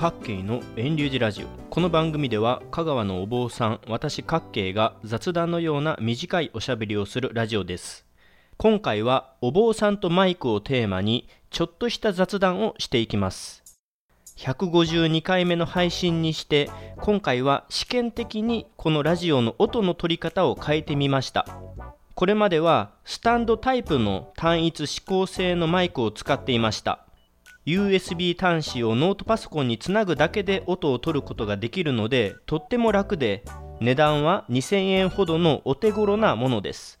各慶の遠流寺ラジオ。この番組では香川のお坊さん私各慶が雑談のような短いおしゃべりをするラジオです。今回はお坊さんとマイクをテーマにちょっとした雑談をしていきます。152回目の配信にして今回は試験的にこのラジオの音の取り方を変えてみました。これまではスタンドタイプの単一指向性のマイクを使っていました。USB 端子をノートパソコンにつなぐだけで音を取ることができるのでとっても楽で値段は2000円ほどのお手頃なものです。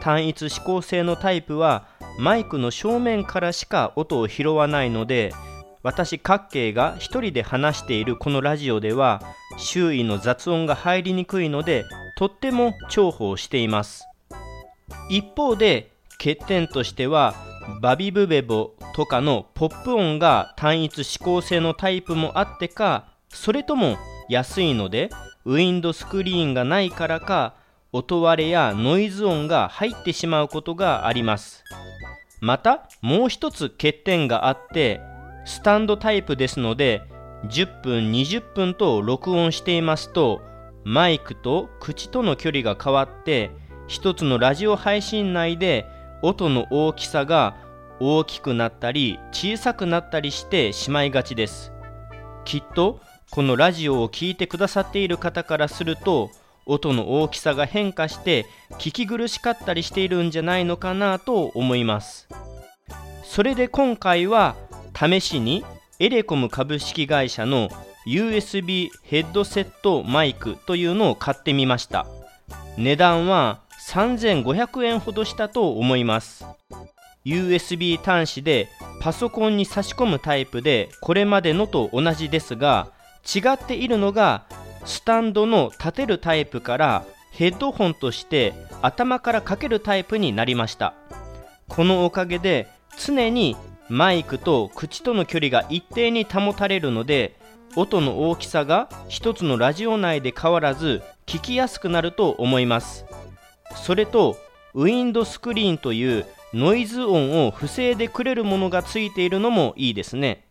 単一指向性のタイプはマイクの正面からしか音を拾わないので私各慶が一人で話しているこのラジオでは周囲の雑音が入りにくいのでとっても重宝しています。一方で欠点としてはバビブベボとかのポップ音が単一指向性のタイプもあってかそれとも安いのでウィンドスクリーンがないからか音割れやノイズ音が入ってしまうことがあります。またもう一つ欠点があってスタンドタイプですので10分20分と録音していますとマイクと口との距離が変わって一つのラジオ配信内で音の大きさが大きくなったり小さくなったりしてしまいがちです。きっとこのラジオを聴いてくださっている方からすると音の大きさが変化して聞き苦しかったりしているんじゃないのかなと思います。それで今回は試しにエレコム株式会社の USB ヘッドセットマイクというのを買ってみました。値段は3500円ほどしたと思います。USB 端子でパソコンに差し込むタイプでこれまでのと同じですが違っているのがスタンドの立てるタイプからヘッドホンとして頭からかけるタイプになりました。このおかげで常にマイクと口との距離が一定に保たれるので音の大きさが一つのラジオ内で変わらず聞きやすくなると思います。それとウィンドスクリーンというノイズ音を防いでくれるものがついているのもいいですね。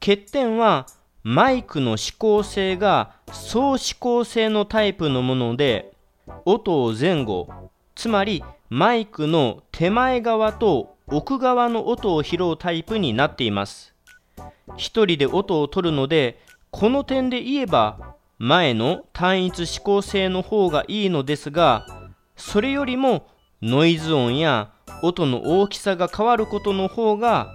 欠点はマイクの指向性が総指向性のタイプのもので音を前後つまりマイクの手前側と奥側の音を拾うタイプになっています。一人で音を取るのでこの点で言えば前の単一指向性の方がいいのですがそれよりもノイズ音や音の大きさが変わることの方が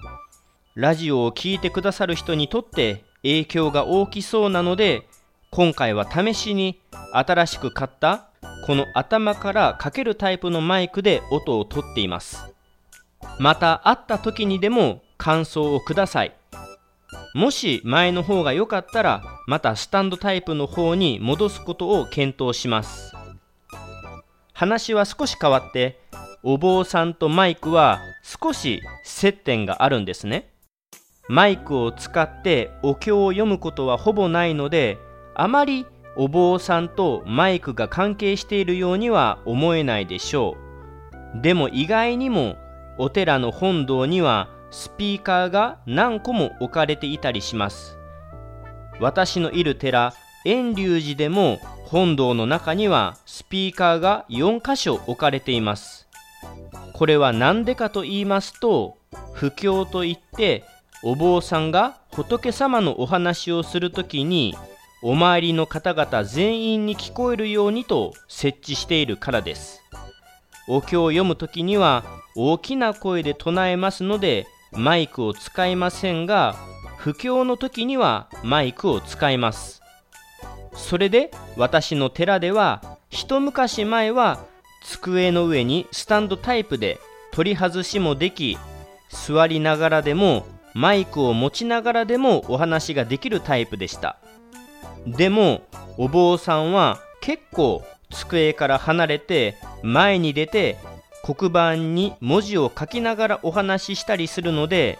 ラジオを聴いてくださる人にとって影響が大きそうなので今回は試しに新しく買ったこの頭からかけるタイプのマイクで音を取っています。また会った時にでも感想をください。もし前の方が良かったらまたスタンドタイプの方に戻すことを検討します。話は少し変わってお坊さんとマイクは少し接点があるんですね。マイクを使ってお経を読むことはほぼないのであまりお坊さんとマイクが関係しているようには思えないでしょう。でも意外にもお寺の本堂にはスピーカーが何個も置かれていたりします。私のいる寺遠隆寺でも本堂の中にはスピーカーが4箇所置かれています。これは何でかと言いますと布教といってお坊さんが仏様のお話をするときにお参りの方々全員に聞こえるようにと設置しているからです。お経を読むときには大きな声で唱えますのでマイクを使いませんが布教の時にはマイクを使います。それで私の寺では一昔前は机の上にスタンドタイプで取り外しもでき座りながらでもマイクを持ちながらでもお話ができるタイプでした。でもお坊さんは結構机から離れて前に出て黒板に文字を書きながらお話ししたりするので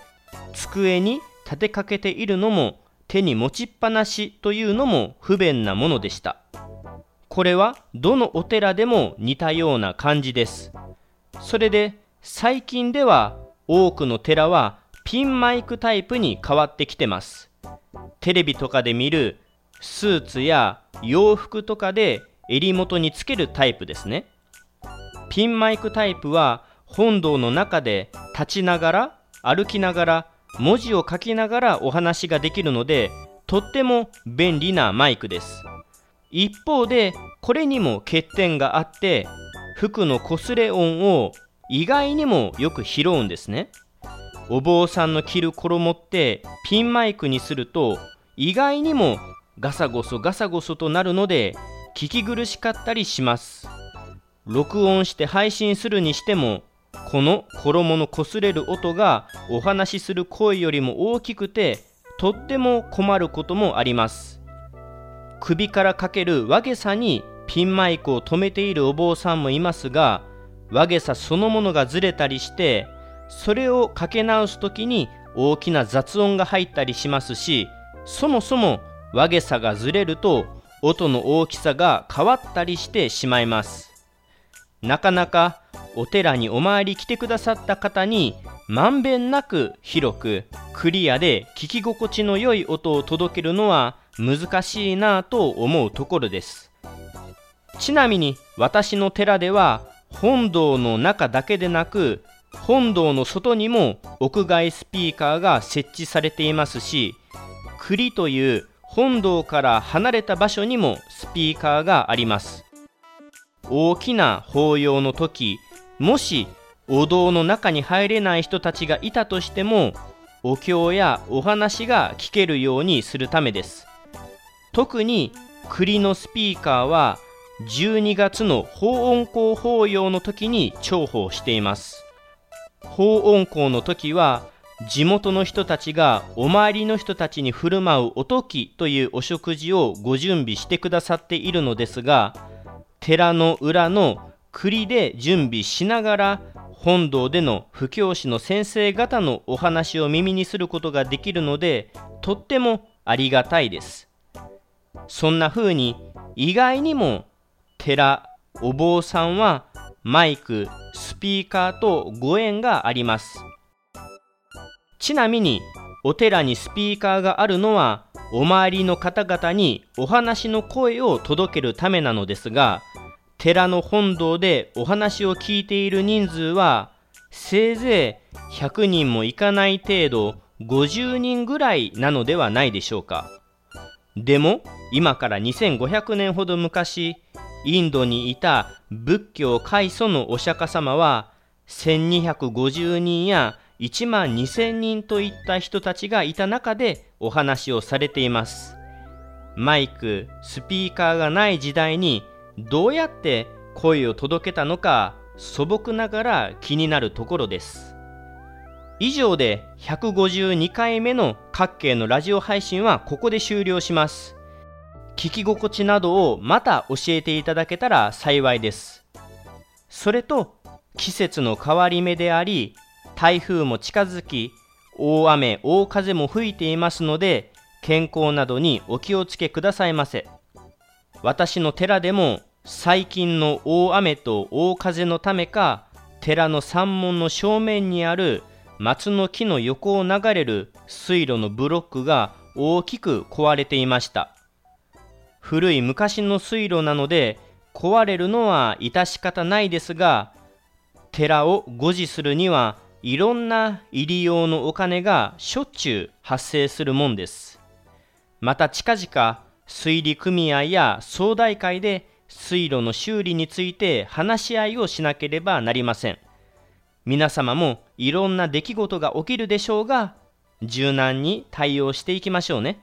机に立てかけているのも手に持ちっぱなしというのも不便なものでした。これはどのお寺でも似たような感じです。それで最近では多くの寺はピンマイクタイプに変わってきてます。テレビとかで見るスーツや洋服とかで襟元につけるタイプですね。ピンマイクタイプは本堂の中で立ちながら歩きながら文字を書きながらお話ができるのでとっても便利なマイクです。一方でこれにも欠点があって服の擦れ音を意外にもよく拾うんですね。お坊さんの着る衣ってピンマイクにすると意外にもガサゴソガサゴソとなるので聞き苦しかったりします。録音して配信するにしてもこの衣の擦れる音がお話しする声よりも大きくてとっても困ることもあります。首からかける和げさにピンマイクを止めているお坊さんもいますが和げさそのものがずれたりしてそれをかけ直す時に大きな雑音が入ったりしますしそもそも和げさがずれると音の大きさが変わったりしてしまいます。なかなかお寺にお参り来てくださった方にまんべんなく広くクリアで聞き心地の良い音を届けるのは難しいなぁと思うところです。ちなみに私の寺では本堂の中だけでなく本堂の外にも屋外スピーカーが設置されていますし栗という本堂から離れた場所にもスピーカーがあります。大きな法要の時もしお堂の中に入れない人たちがいたとしてもお経やお話が聞けるようにするためです。特に栗のスピーカーは12月の法音香法要の時に重宝しています。法音香の時は地元の人たちがお参りの人たちに振る舞うおときというお食事をご準備してくださっているのですが寺の裏の栗で準備しながら本堂での布教師の先生方のお話を耳にすることができるのでとってもありがたいです。そんな風に意外にも寺お坊さんはマイクスピーカーとご縁があります。ちなみにお寺にスピーカーがあるのはお参りの方々にお話の声を届けるためなのですが寺の本堂でお話を聞いている人数はせいぜい100人もいかない程度50人ぐらいなのではないでしょうか。でも今から2500年ほど昔インドにいた仏教開祖のお釈迦様は1250人や1万2000人といった人たちがいた中でお話をされています。マイクスピーカーがない時代にどうやって声を届けたのか素朴ながら気になるところです。以上で152回目の各系のラジオ配信はここで終了します。聞き心地などをまた教えていただけたら幸いです。それと季節の変わり目であり台風も近づき大雨大風も吹いていますので健康などにお気をつけくださいませ。私の寺でも最近の大雨と大風のためか寺の山門の正面にある松の木の横を流れる水路のブロックが大きく壊れていました。古い昔の水路なので壊れるのは致し方ないですが寺を護持するにはいろんな入り用のお金がしょっちゅう発生するもんです。また近々水利組合や総代会で水路の修理について話し合いをしなければなりません。皆様もいろんな出来事が起きるでしょうが柔軟に対応していきましょうね。